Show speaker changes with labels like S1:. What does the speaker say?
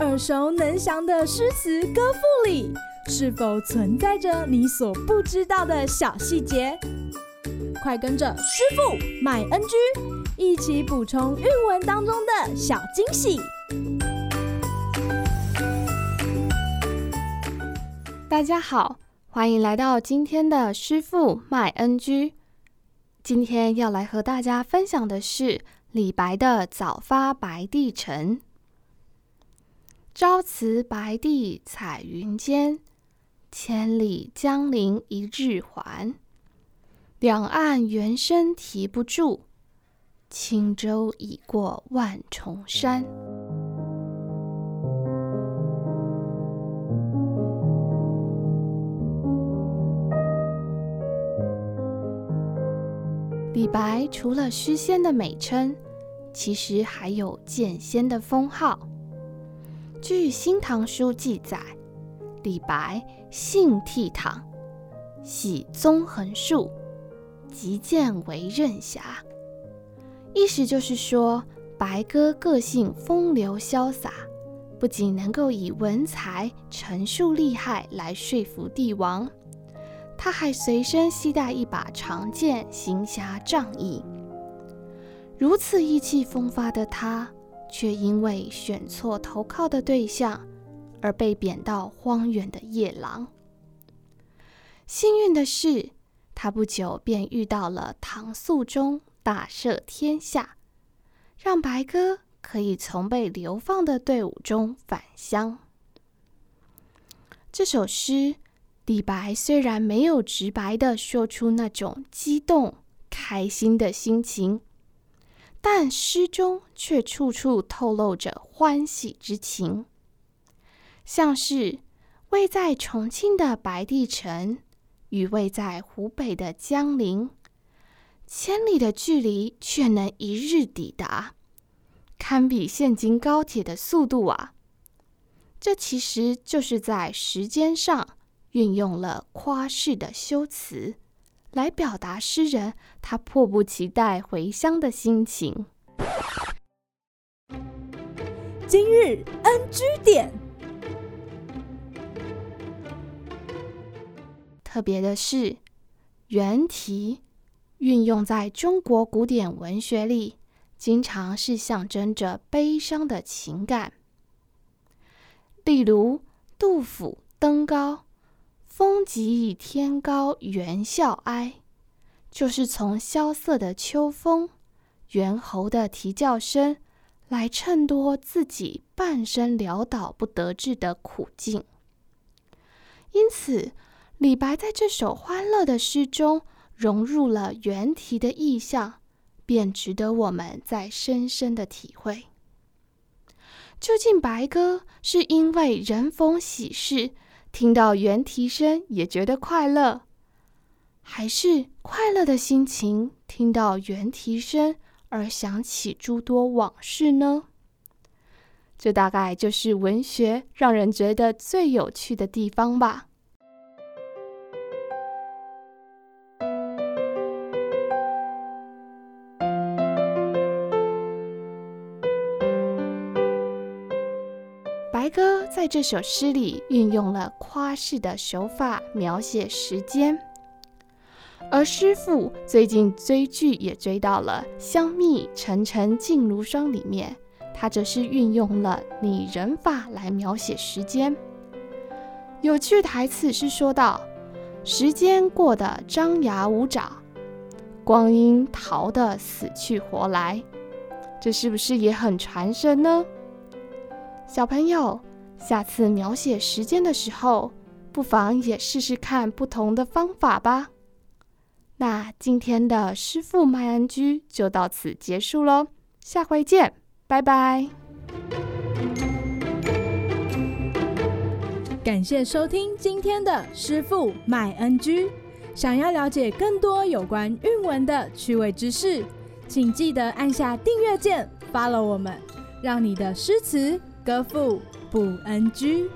S1: 耳熟能详的诗词歌赋里，是否存在着你所不知道的小细节？快跟着师傅麦恩居一起补充韵文当中的小惊喜！
S2: 大家好，欢迎来到今天的师傅麦恩居。今天要来和大家分享的是李白的《早发白帝城》。朝辞白帝彩云间，千里江陵一日还。两岸猿声啼不住，轻舟已过万重山。李白除了诗仙的美称，其实还有剑仙的封号。据《新唐书》记载，李白性倜傥，喜纵横术。击剑为刃侠，意思就是说，白鸽个性风流潇洒，不仅能够以文才陈述利害来说服帝王，他还随身携带一把长剑，行侠仗义。如此意气风发的他，却因为选错投靠的对象，而被贬到荒原的夜郎。幸运的是，他不久便遇到了唐肃宗大赦天下，让白鸽可以从被流放的队伍中返乡。这首诗，李白虽然没有直白的说出那种激动、开心的心情，但诗中却处处透露着欢喜之情，像是位在重庆的白帝城。与位在湖北的江陵，千里的距离却能一日抵达，堪比现今高铁的速度啊！这其实就是在时间上运用了夸饰的修辞，来表达诗人他迫不及待回乡的心情。
S1: 今日 NG 点。
S2: 特别的是，原题运用在中国古典文学里，经常是象征着悲伤的情感。例如，杜甫《登高》“风急天高猿啸哀”，就是从萧瑟的秋风、猿猴的啼叫声来衬托自己半生潦倒不得志的苦境。因此，李白在这首欢乐的诗中融入了猿啼的意象，便值得我们再深深的体会。究竟白鸽是因为人逢喜事，听到猿啼声也觉得快乐，还是快乐的心情听到猿啼声而想起诸多往事呢？这大概就是文学让人觉得最有趣的地方吧。白鸽在这首诗里运用了夸饰的手法描写时间，而师傅最近追剧也追到了《香蜜沉沉烬如霜》里面，他则是运用了拟人法来描写时间。有句台词是说道：“时间过得张牙舞爪，光阴逃得死去活来。”这是不是也很传神呢？小朋友，下次描写时间的时候，不妨也试试看不同的方法吧。那今天的师傅麦恩居就到此结束喽，下回见，拜拜。
S1: 感谢收听今天的师傅麦恩居。想要了解更多有关韵文的趣味知识，请记得按下订阅键，follow 我们，让你的诗词。歌赋不 NG。